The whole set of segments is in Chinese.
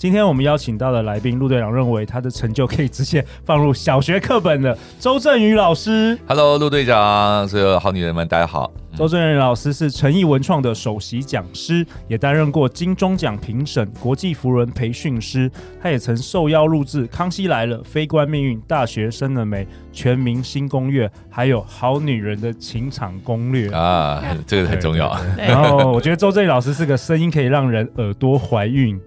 今天我们邀请到的来宾，陆队长认为他的成就可以直接放入小学课本的周振宇老师。Hello，陆队长，所有好女人们，大家好。周振宇老师是诚毅文创的首席讲师，也担任过金钟奖评审、国际扶人培训师。他也曾受邀录制《康熙来了》《非关命运》《大学生了没》《全民新攻略》，还有《好女人的情场攻略》啊，这个很重要。然后我觉得周振宇老师是个声音可以让人耳朵怀孕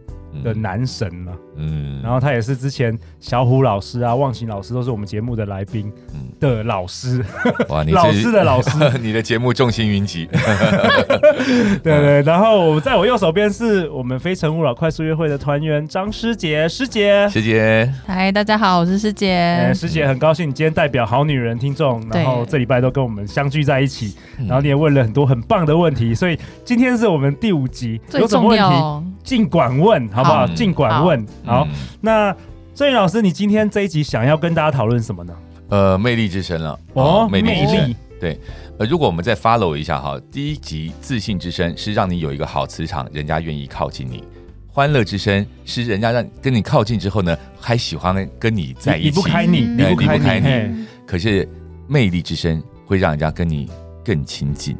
的男神嘛，嗯，然后他也是之前小虎老师啊、忘形老师都是我们节目的来宾的老师，哇，你老师的老师，你的节目众星云集，对对。然后我在我右手边是我们非诚勿扰快速约会的团员张师姐，师姐，师姐，嗨，大家好，我是师姐，师姐很高兴你今天代表好女人听众，然后这礼拜都跟我们相聚在一起，然后你也问了很多很棒的问题，所以今天是我们第五集，有什么问题尽管问，好。不好？尽管问。好，那郑宇老师，你今天这一集想要跟大家讨论什么呢？呃，魅力之声了。哦，魅力。之声对。呃，如果我们再 follow 一下哈，第一集自信之声是让你有一个好磁场，人家愿意靠近你；欢乐之声是人家让跟你靠近之后呢，还喜欢跟你在一起，离不开你，离不开你。开你可是魅力之声会让人家跟你更亲近。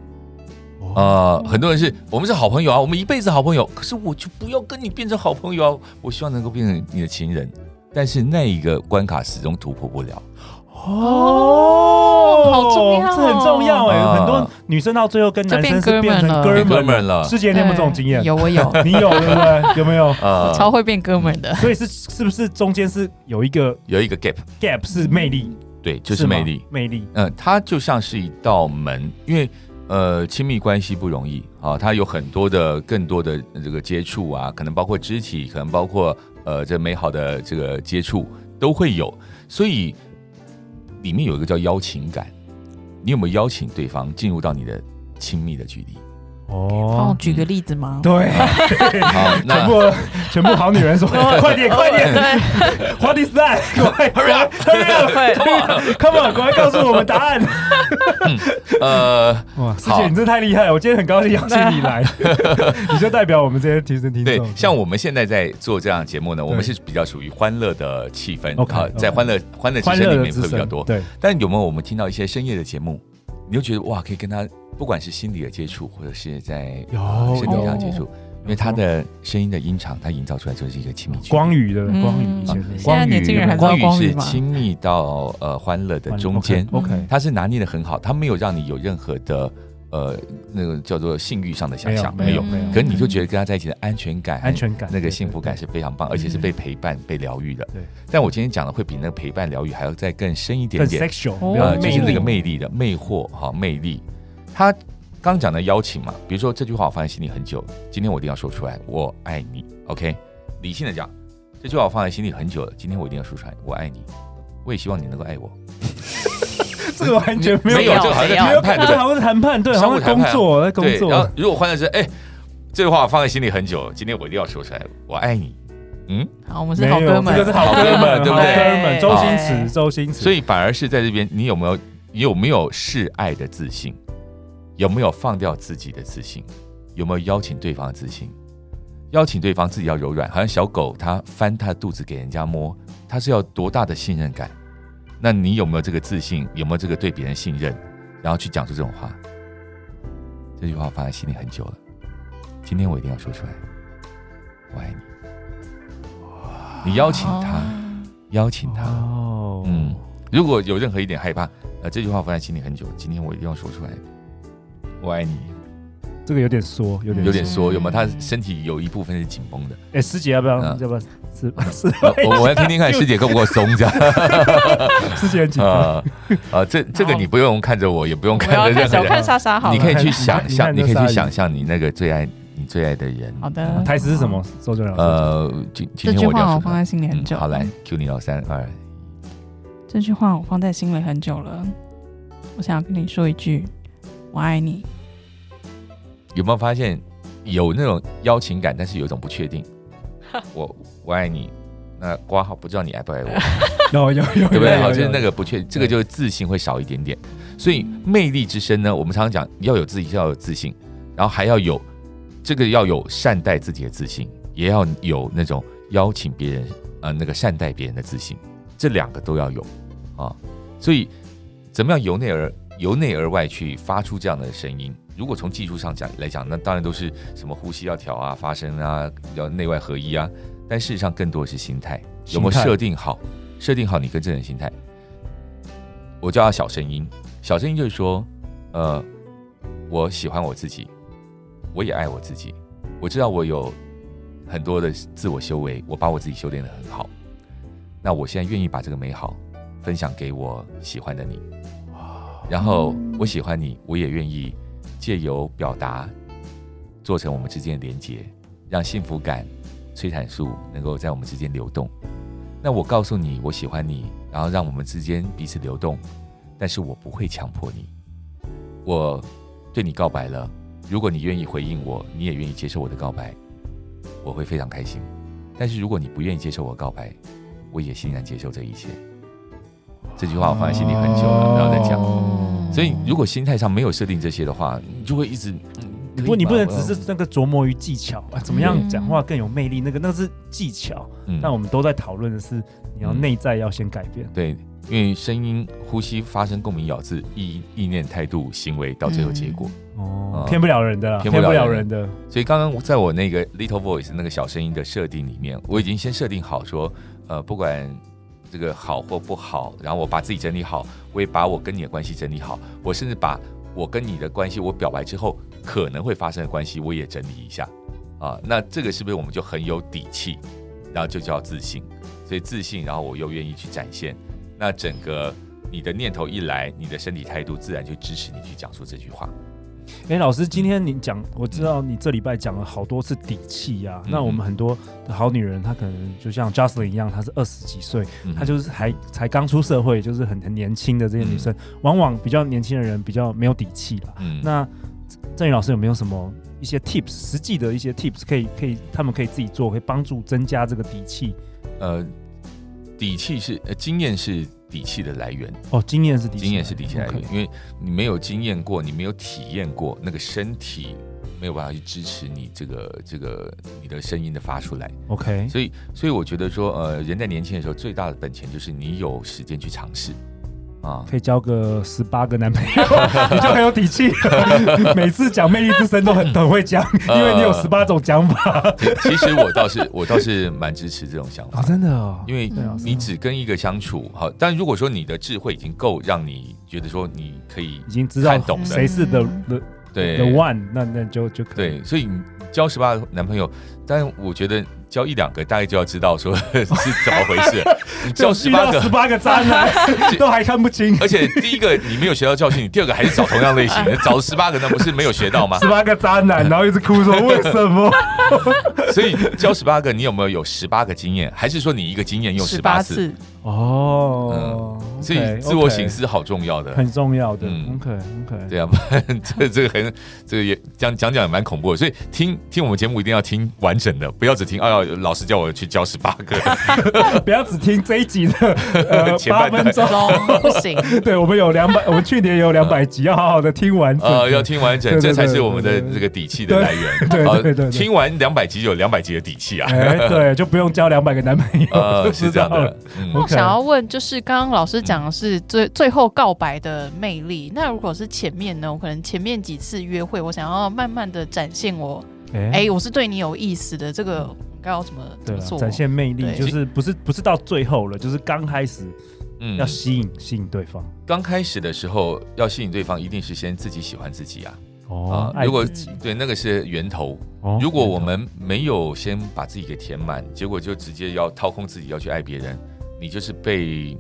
呃，很多人是我们是好朋友啊，我们一辈子好朋友。可是我就不要跟你变成好朋友啊，我希望能够变成你的情人。但是那一个关卡始终突破不了。哦，好重要，这很重要哎。很多女生到最后跟男生是变成哥们了。师姐，你有没有这种经验？有，我有。你有对不对？有没有？呃，超会变哥们的。所以是是不是中间是有一个有一个 gap？gap 是魅力，对，就是魅力，魅力。嗯，它就像是一道门，因为。呃，亲密关系不容易啊，它有很多的、更多的这个接触啊，可能包括肢体，可能包括呃，这美好的这个接触都会有，所以里面有一个叫邀请感，你有没有邀请对方进入到你的亲密的距离？哦，举个例子吗？对，好，全部全部好女人说，快点快点，What is that？Hurry up，Hurry up，Come on，快告诉我们答案。呃，哇，师姐你真的太厉害了，我今天很高兴邀请你来，你就代表我们这些提升听众。对，像我们现在在做这样的节目呢，我们是比较属于欢乐的气氛，好，在欢乐欢乐之声里面会比较多。对，但有没有我们听到一些深夜的节目，你就觉得哇，可以跟他。不管是心理的接触，或者是在身体上接触，因为他的声音的音场，他营造出来就是一个亲密。光宇的光宇，光宇，光宇是亲密到呃欢乐的中间。OK，他是拿捏的很好，他没有让你有任何的呃那个叫做性欲上的想象，没有没有。可是你就觉得跟他在一起的安全感、安全感，那个幸福感是非常棒，而且是被陪伴、被疗愈的。对。但我今天讲的会比那个陪伴疗愈还要再更深一点点，呃，就是那个魅力的魅惑哈魅力。他刚讲的邀请嘛，比如说这句话我放在心里很久，今天我一定要说出来，我爱你。OK，理性的讲，这句话我放在心里很久了，今天我一定要说出来，我爱你。我也希望你能够爱我。这个完全没有，没有，这个好像是谈判，对，好像是谈判，对，商务工作，在工作。然后如果换的是，哎，这句话我放在心里很久，今天我一定要说出来，我爱你。嗯，好，我们是好哥们，这个是好哥们，对不对？哥们，周星驰，周星驰。所以反而是在这边，你有没有，你有没有示爱的自信？有没有放掉自己的自信？有没有邀请对方的自信？邀请对方自己要柔软，好像小狗它翻它的肚子给人家摸，它是要多大的信任感？那你有没有这个自信？有没有这个对别人信任？然后去讲出这种话？这句话放在心里很久了，今天我一定要说出来，我爱你。你邀请他，邀请他。嗯，如果有任何一点害怕，呃，这句话放在心里很久，今天我一定要说出来。我爱你，这个有点缩，有点有点缩，有没有？他身体有一部分是紧绷的。哎，师姐要不要？要不要？是 是，我我要听听看 师姐够不够松，这样。师姐很紧张啊，这这个你不用看着我，也不用看着任何人。小看莎莎好，你可以去想象，你可以去想象你那个最爱你最爱的人。好的，台词是什么？周震宇老师。呃，今今天我话我放在心里很久。好，来，Q 你老三二。这句话我放在心里很久了。我想要跟你说一句，我爱你。有没有发现有那种邀请感，但是有一种不确定？我我爱你，那挂号不知道你爱不爱我？有 有有，对不对？好，就是那个不确，这个就是自信会少一点点。所以魅力之深呢，我们常常讲要有自己，要有自信，然后还要有这个要有善待自己的自信，也要有那种邀请别人呃那个善待别人的自信，这两个都要有啊。所以怎么样由内而由内而外去发出这样的声音？如果从技术上讲来讲，那当然都是什么呼吸要调啊，发声啊，要内外合一啊。但事实上，更多的是心态，有没有设定好？设定好你跟这人心态。我叫他小声音，小声音就是说，呃，我喜欢我自己，我也爱我自己。我知道我有很多的自我修为，我把我自己修炼的很好。那我现在愿意把这个美好分享给我喜欢的你。然后我喜欢你，我也愿意。借由表达，做成我们之间的连接，让幸福感、催产素能够在我们之间流动。那我告诉你，我喜欢你，然后让我们之间彼此流动。但是我不会强迫你。我对你告白了，如果你愿意回应我，你也愿意接受我的告白，我会非常开心。但是如果你不愿意接受我告白，我也欣然接受这一切。这句话我放在心里很久了，然后再讲。所以，如果心态上没有设定这些的话，你就会一直。不，你不能只是那个琢磨于技巧啊，怎么样讲话更有魅力？那个那是技巧。但我们都在讨论的是，你要内在要先改变。对，因为声音、呼吸、发声、共鸣、咬字、意意念、态度、行为，到最后结果。哦，骗不了人的，骗不了人的。所以，刚刚在我那个 Little Voice 那个小声音的设定里面，我已经先设定好说，呃，不管。这个好或不好，然后我把自己整理好，我也把我跟你的关系整理好，我甚至把我跟你的关系，我表白之后可能会发生的关系，我也整理一下啊。那这个是不是我们就很有底气，然后就叫自信？所以自信，然后我又愿意去展现，那整个你的念头一来，你的身体态度自然就支持你去讲出这句话。哎，老师，今天你讲，我知道你这礼拜讲了好多次底气呀、啊。嗯、那我们很多的好女人，她可能就像 Jocelyn 一样，她是二十几岁，嗯、她就是还才刚出社会，就是很很年轻的这些女生，嗯、往往比较年轻的人比较没有底气了。嗯、那郑宇老师有没有什么一些 tips，实际的一些 tips，可以可以他们可以自己做，可以帮助增加这个底气？呃，底气是呃经验是。底气的来源哦，经验是底气，经验是底气来源，因为你没有经验过，你没有体验过，那个身体没有办法去支持你这个这个你的声音的发出来。OK，所以所以我觉得说，呃，人在年轻的时候最大的本钱就是你有时间去尝试。啊，可以交个十八个男朋友，你就很有底气。每次讲魅力之声都很很会讲，因为你有十八种讲法。其实我倒是 我倒是蛮支持这种想法，真的哦。因为你只跟一个相处，好，但如果说你的智慧已经够让你觉得说你可以已经知道懂谁是的的对 the one，那那就就可以。对，所以你交十八个男朋友，但我觉得。交一两个，大概就要知道说 是怎么回事。你交十八个，十八个渣男 都还看不清。而且第一个你没有学到教训，你第二个还是找同样类型的，找十八个，那不是没有学到吗？十八个渣男，然后一直哭说为什么？所以交十八个，你有没有有十八个经验？还是说你一个经验用十八次？哦，所以自我省思好重要的，很重要的。OK OK，对啊，这这个很这个也讲讲讲也蛮恐怖的。所以听听我们节目一定要听完整的，不要只听。哎呀，老师叫我去教十八个，不要只听这一集的呃 八分钟不行。对，我们有两百，我们去年有两百集，要好好的听完整。呃，要听完整，这才是我们的这个底气的来源。对对对，听完两百集就有两百集的底气啊。哎，对，就不用交两百个男朋友。呃，是这样的。我想要问，就是刚刚老师讲的是最最后告白的魅力。那如果是前面呢？我可能前面几次约会，我想要慢慢的展现我，哎，我是对你有意思的。这个该要怎么怎么做？展现魅力就是不是不是到最后了，就是刚开始，嗯，要吸引吸引对方。刚开始的时候要吸引对方，一定是先自己喜欢自己啊。哦，如果对那个是源头。如果我们没有先把自己给填满，结果就直接要掏空自己要去爱别人。你就是被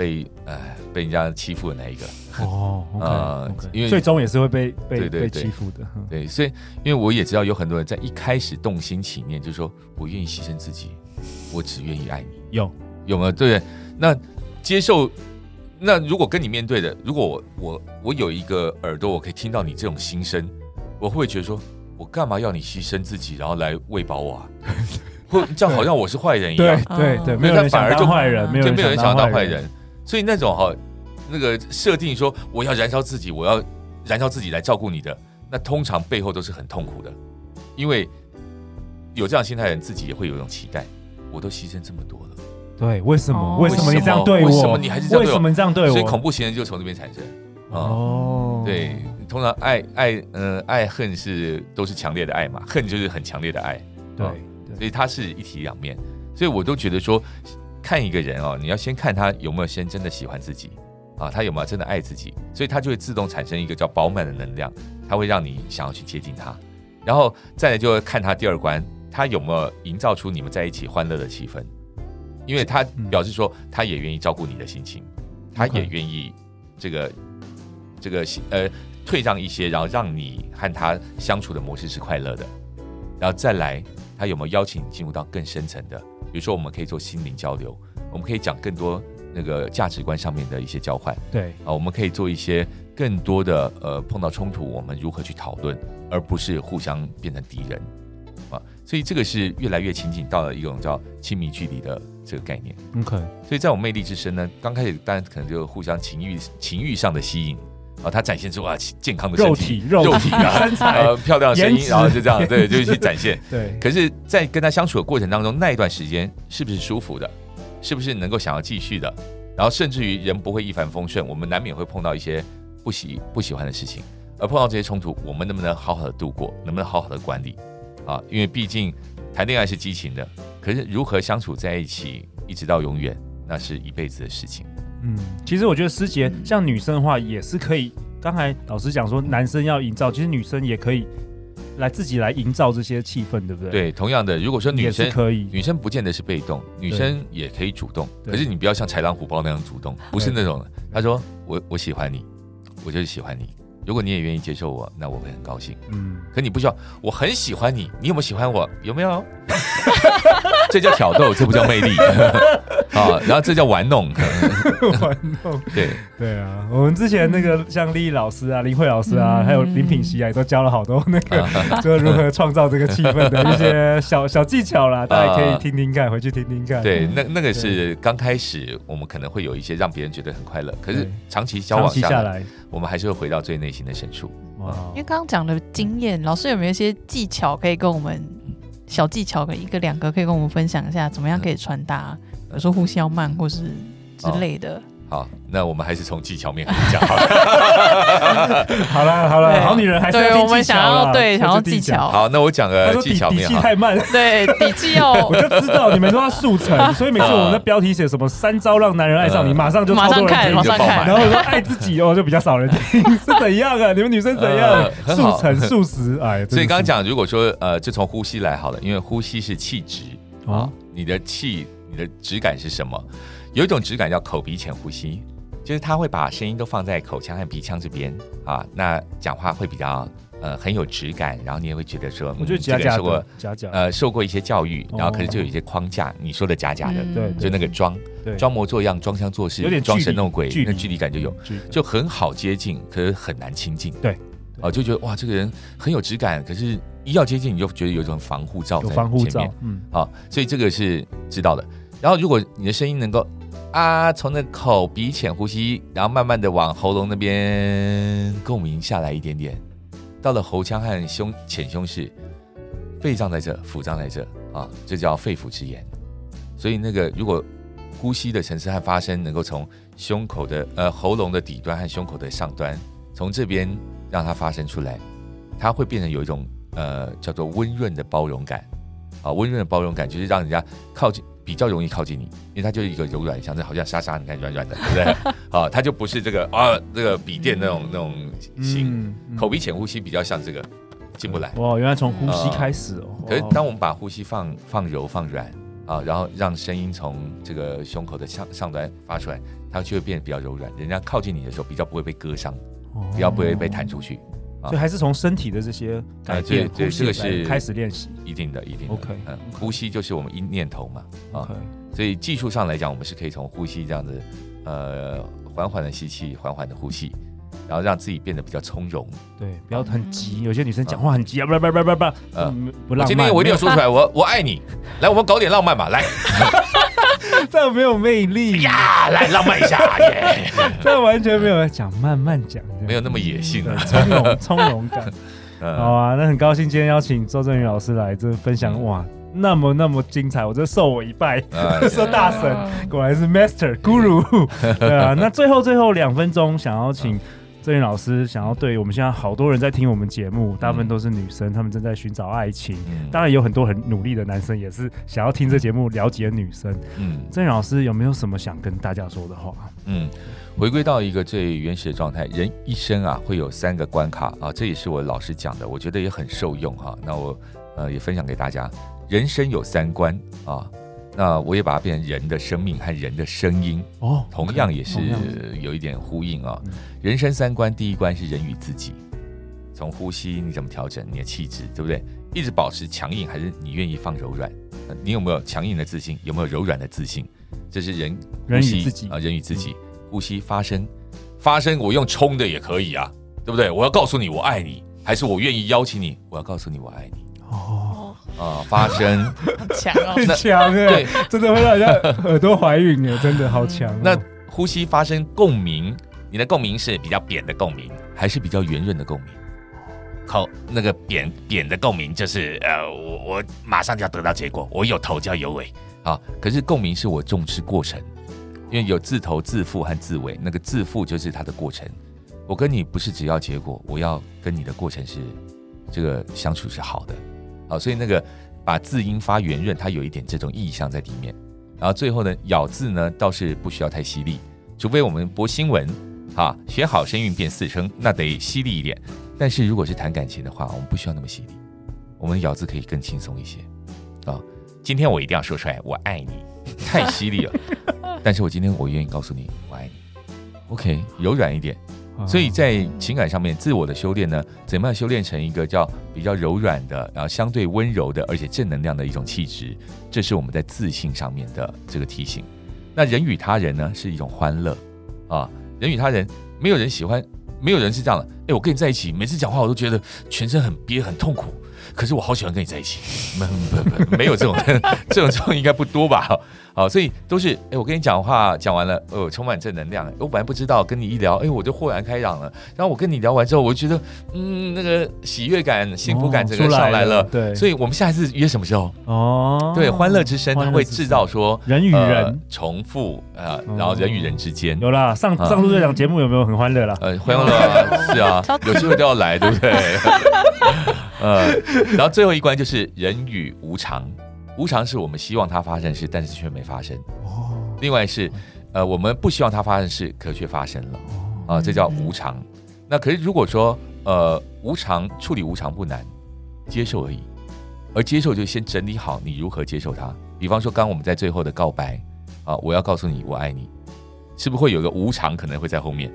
被呃被人家欺负的那一个哦，呃，因为最终也是会被被被欺负的。对，所以因为我也知道有很多人在一开始动心起念，就是说我愿意牺牲自己，我只愿意爱你。有有没有？对，那接受那如果跟你面对的，如果我我我有一个耳朵，我可以听到你这种心声，我会觉得说，我干嘛要你牺牲自己，然后来喂饱我啊？会这样好像我是坏人一样。对对对，没有人想当坏人，没有人想当坏人。所以那种哈，那个设定说我要燃烧自己，我要燃烧自己来照顾你的，那通常背后都是很痛苦的，因为有这样心态的人自己也会有一种期待，我都牺牲这么多了。对，为什么？为什么你这样对我？为什么你还是这样对我？为什么这样对我？所以恐怖情人就从这边产生。哦，对，通常爱爱呃爱恨是都是强烈的爱嘛，恨就是很强烈的爱。对，所以它是一体两面。所以我都觉得说，看一个人哦，你要先看他有没有先真的喜欢自己啊，他有没有真的爱自己，所以他就会自动产生一个叫饱满的能量，他会让你想要去接近他。然后再来就会看他第二关，他有没有营造出你们在一起欢乐的气氛。因为他表示说，他也愿意照顾你的心情，他也愿意这个这个呃退让一些，然后让你和他相处的模式是快乐的。然后再来，他有没有邀请你进入到更深层的？比如说，我们可以做心灵交流，我们可以讲更多那个价值观上面的一些交换。对啊，我们可以做一些更多的呃碰到冲突，我们如何去讨论，而不是互相变成敌人啊。所以这个是越来越亲近到了一种叫亲密距离的。这个概念，OK。所以在我魅力之声呢，刚开始当然可能就互相情欲、情欲上的吸引啊，他展现出啊健康的身体、肉体、肉体啊，身材、呃、漂亮的声音，然后就这样，对，就去展现。对。可是，在跟他相处的过程当中，那一段时间是不是舒服的？是不是能够想要继续的？然后，甚至于人不会一帆风顺，我们难免会碰到一些不喜不喜欢的事情，而碰到这些冲突，我们能不能好好的度过？能不能好好的管理？啊，因为毕竟谈恋爱是激情的。可是如何相处在一起，一直到永远，那是一辈子的事情。嗯，其实我觉得师姐像女生的话，也是可以。刚才老师讲说，男生要营造，其实女生也可以来自己来营造这些气氛，对不对？对，同样的，如果说女生可以，女生不见得是被动，女生也可以主动。可是你不要像豺狼虎豹那样主动，不是那种的。他说：“我我喜欢你，我就是喜欢你。”如果你也愿意接受我，那我会很高兴。嗯，可你不需要，我很喜欢你，你有没有喜欢我？有没有？这叫挑逗，这不叫魅力 啊！然后这叫玩弄，玩弄。对对啊，我们之前那个像丽丽老师啊、林慧老师啊，还有林品熙啊，也都教了好多那个，就如何创造这个气氛的一些小小技巧啦，大家可以听听看，回去听听看。对，那那个是刚开始，我们可能会有一些让别人觉得很快乐，可是长期交往下来，我们还是会回到最内心的深处。哇！因为刚刚讲的经验，老师有没有一些技巧可以跟我们？小技巧的一个两个可以跟我们分享一下，怎么样可以传达？比如说呼吸要慢，或是之类的。哦好，那我们还是从技巧面开始讲。好了好了，好女人还是要我们想要对想要技巧。好，那我讲个技巧面。底气太慢，对底气要。我就知道你们都要速成，所以每次我们的标题写什么“三招让男人爱上你”，马上就超多人听，马上看。然后说爱自己哦，就比较少人听，是怎样啊？你们女生怎样？速成速食哎。所以刚刚讲，如果说呃，就从呼吸来好了，因为呼吸是气质啊，你的气，你的质感是什么？有一种质感叫口鼻浅呼吸，就是他会把声音都放在口腔和鼻腔这边啊，那讲话会比较呃很有质感，然后你也会觉得说，我觉得假假的，假假。呃受过一些教育，然后可是就有一些框架，你说的假假的，对，就那个装装模作样、装腔作势、有点装神弄鬼，那距离感就有，就很好接近，可是很难亲近，对，哦就觉得哇这个人很有质感，可是一要接近你就觉得有一种防护罩在前面，嗯，啊，所以这个是知道的。然后如果你的声音能够。啊，从那口鼻浅呼吸，然后慢慢的往喉咙那边共鸣下来一点点，到了喉腔和胸浅胸室，肺脏在这，腹脏在这啊，这叫肺腑之言。所以那个如果呼吸的层次和发声能够从胸口的呃喉咙的底端和胸口的上端，从这边让它发声出来，它会变成有一种呃叫做温润的包容感啊，温润的包容感就是让人家靠近。比较容易靠近你，因为它就是一个柔软，像这好像沙沙，你看软软的，对不对？啊，它就不是这个啊，这个笔电那种那种型。口鼻浅呼吸比较像这个进不来。哇，原来从呼吸开始哦。可是当我们把呼吸放放柔放软啊，然后让声音从这个胸口的上上端发出来，它就会变得比较柔软。人家靠近你的时候，比较不会被割伤，比较不会被弹出去。所以还是从身体的这些改变，对对，这个是开始练习，一定的，一定的。OK，嗯，呼吸就是我们一念头嘛，啊，所以技术上来讲，我们是可以从呼吸这样子，呃，缓缓的吸气，缓缓的呼吸，然后让自己变得比较从容。对，不要很急。有些女生讲话很急啊，不不不不不，呃，不浪漫。今天我一定要说出来，我我爱你。来，我们搞点浪漫吧，来。这样没有魅力呀！来浪漫一下耶！这完全没有讲，慢慢讲，没有那么野性的从容从容感。好啊，那很高兴今天邀请周正宇老师来这分享，哇，那么那么精彩，我这受我一拜，说大神果然是 Master Guru。对啊，那最后最后两分钟，想要请。震宇老师想要对我们现在好多人在听我们节目，大部分都是女生，她们正在寻找爱情。当然有很多很努力的男生，也是想要听这节目了解女生。嗯，郑云老师有没有什么想跟大家说的话？嗯，回归到一个最原始的状态，人一生啊会有三个关卡啊，这也是我老师讲的，我觉得也很受用哈。那我呃也分享给大家，人生有三关啊。那我也把它变成人的生命和人的声音哦，同样也是有一点呼应啊。人生三观，第一关是人与自己，从呼吸你怎么调整你的气质，对不对？一直保持强硬，还是你愿意放柔软？你有没有强硬的自信？有没有柔软的自信？这是人人与自己啊，人与自己呼吸发声，发声我用冲的也可以啊，对不对？我要告诉你我爱你，还是我愿意邀请你？我要告诉你我爱你哦。啊，发声强哦，很强哎，对，真的会让人家耳朵怀孕哎，真的好强。那呼吸发生共鸣，你的共鸣是比较扁的共鸣，还是比较圆润的共鸣？好，那个扁扁的共鸣就是呃，我我马上就要得到结果，我有头就要有尾啊。可是共鸣是我重视过程，因为有自头、自腹和自尾，那个自腹就是它的过程。我跟你不是只要结果，我要跟你的过程是这个相处是好的。好，所以那个把字音发圆润，它有一点这种意象在里面。然后最后呢，咬字呢倒是不需要太犀利，除非我们播新闻，哈，学好声韵变四声，那得犀利一点。但是如果是谈感情的话，我们不需要那么犀利，我们咬字可以更轻松一些。啊，今天我一定要说出来，我爱你，太犀利了。但是我今天我愿意告诉你，我爱你。OK，柔软一点。所以在情感上面，自我的修炼呢，怎么样修炼成一个叫比较柔软的，然后相对温柔的，而且正能量的一种气质？这是我们在自信上面的这个提醒。那人与他人呢，是一种欢乐啊。人与他人，没有人喜欢，没有人是这样的。哎，我跟你在一起，每次讲话我都觉得全身很憋，很痛苦。可是我好喜欢跟你在一起。没没没，没有这种 这种这种应该不多吧？好，所以都是哎，我跟你讲话讲完了，哦，充满正能量。我本来不知道，跟你一聊，哎，我就豁然开朗了。然后我跟你聊完之后，我就觉得，嗯，那个喜悦感、幸福感整个上来了。哦、来了对，所以我们下一次约什么时候？哦，对，欢乐之声它会制造说人与人、呃、重复啊、呃，然后人与人之间、嗯、有啦。上上次这档节目有没有很欢乐啦？呃，欢乐啊，是啊，有机会都要来，对不对？呃，然后最后一关就是人与无常。无常是我们希望它发生的事，但是却没发生。哦。另外是，呃，我们不希望它发生的事，可却发生了。啊、呃，这叫无常。那可是如果说，呃，无常处理无常不难，接受而已。而接受就先整理好你如何接受它。比方说，刚刚我们在最后的告白，啊、呃，我要告诉你我爱你，是不是会有个无常可能会在后面？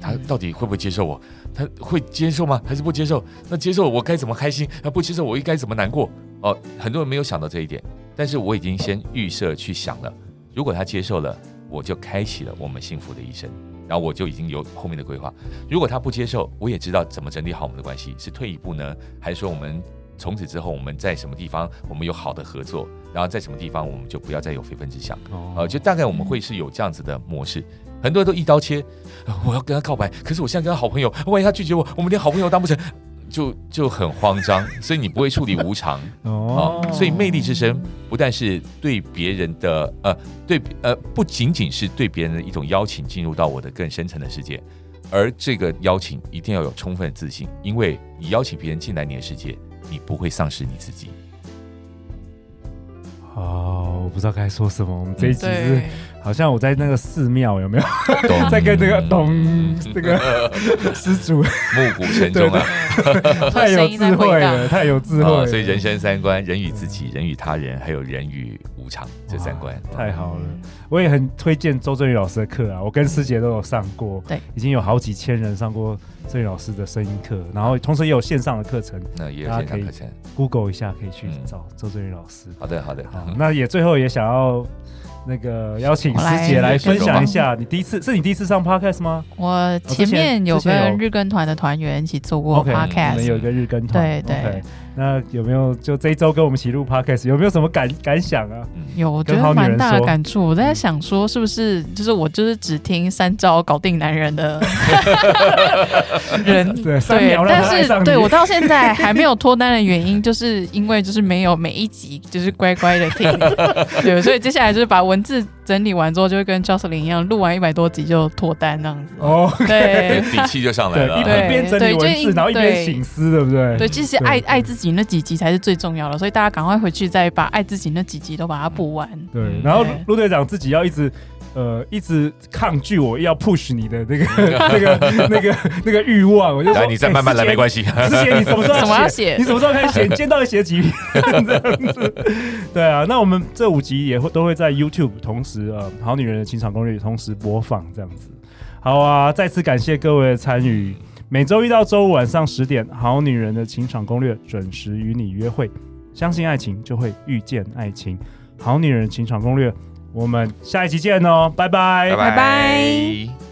他到底会不会接受我？他会接受吗？还是不接受？那接受我该怎么开心？他不接受我应该怎么难过？哦，很多人没有想到这一点，但是我已经先预设去想了。如果他接受了，我就开启了我们幸福的一生，然后我就已经有后面的规划。如果他不接受，我也知道怎么整理好我们的关系，是退一步呢，还是说我们从此之后我们在什么地方我们有好的合作，然后在什么地方我们就不要再有非分之想？哦、呃，就大概我们会是有这样子的模式。很多人都一刀切，我要跟他告白，可是我现在跟他好朋友，万一他拒绝我，我们连好朋友当不成。就就很慌张，所以你不会处理无常 哦。所以魅力之声不但是对别人的呃对呃不仅仅是对别人的一种邀请，进入到我的更深层的世界，而这个邀请一定要有充分的自信，因为你邀请别人进来你的世界，你不会丧失你自己。哦，我不知道该说什么，我们这一集是。好像我在那个寺庙有没有 在跟这个咚这个 施主暮鼓晨钟啊，太有智慧了，太有智慧了。所以人生三观：人与自己、人与他人，还有人与无常这三观。太好了，我也很推荐周正宇老师的课啊，我跟师姐都有上过，对，已经有好几千人上过正宇老师的声音课，然后同时也有线上的课程，那也有线上课程，Google 一下可以去找周正宇老师。好的，好的，好。那也最后也想要。那个邀请师姐来分享一下，你第一次是你第一次上 podcast 吗？我前面有跟日更团的团员一起做过 podcast，我们有一个日更团，对对。那有没有就这一周跟我们一起录 podcast，有没有什么感感想啊？有，我觉得蛮大的感触。我在想说，是不是就是我就是只听三招搞定男人的 人？对，对，但是对我到现在还没有脱单的原因，就是因为就是没有每一集就是乖乖的听，对，所以接下来就是把文字整理完之后，就会跟 Jocelyn 一样，录完一百多集就脱单那样子。哦，对，底气就上来了，一边整理文字，然后一边醒思，对不对？对，其实爱爱自己。那几集才是最重要的，所以大家赶快回去再把爱自己那几集都把它补完。对，然后陆队长自己要一直呃一直抗拒我要 push 你的那个 那个那个那个欲望，我就说你再慢慢来没关系。师姐，你什么时候要写？你什么时候开始写？你今天到底写几篇 这样子？对啊，那我们这五集也会都会在 YouTube 同时呃，好女人的情场攻略同时播放这样子。好啊，再次感谢各位的参与。每周一到周五晚上十点，《好女人的情场攻略》准时与你约会。相信爱情，就会遇见爱情。《好女人情场攻略》，我们下一期见哦，拜拜，拜拜。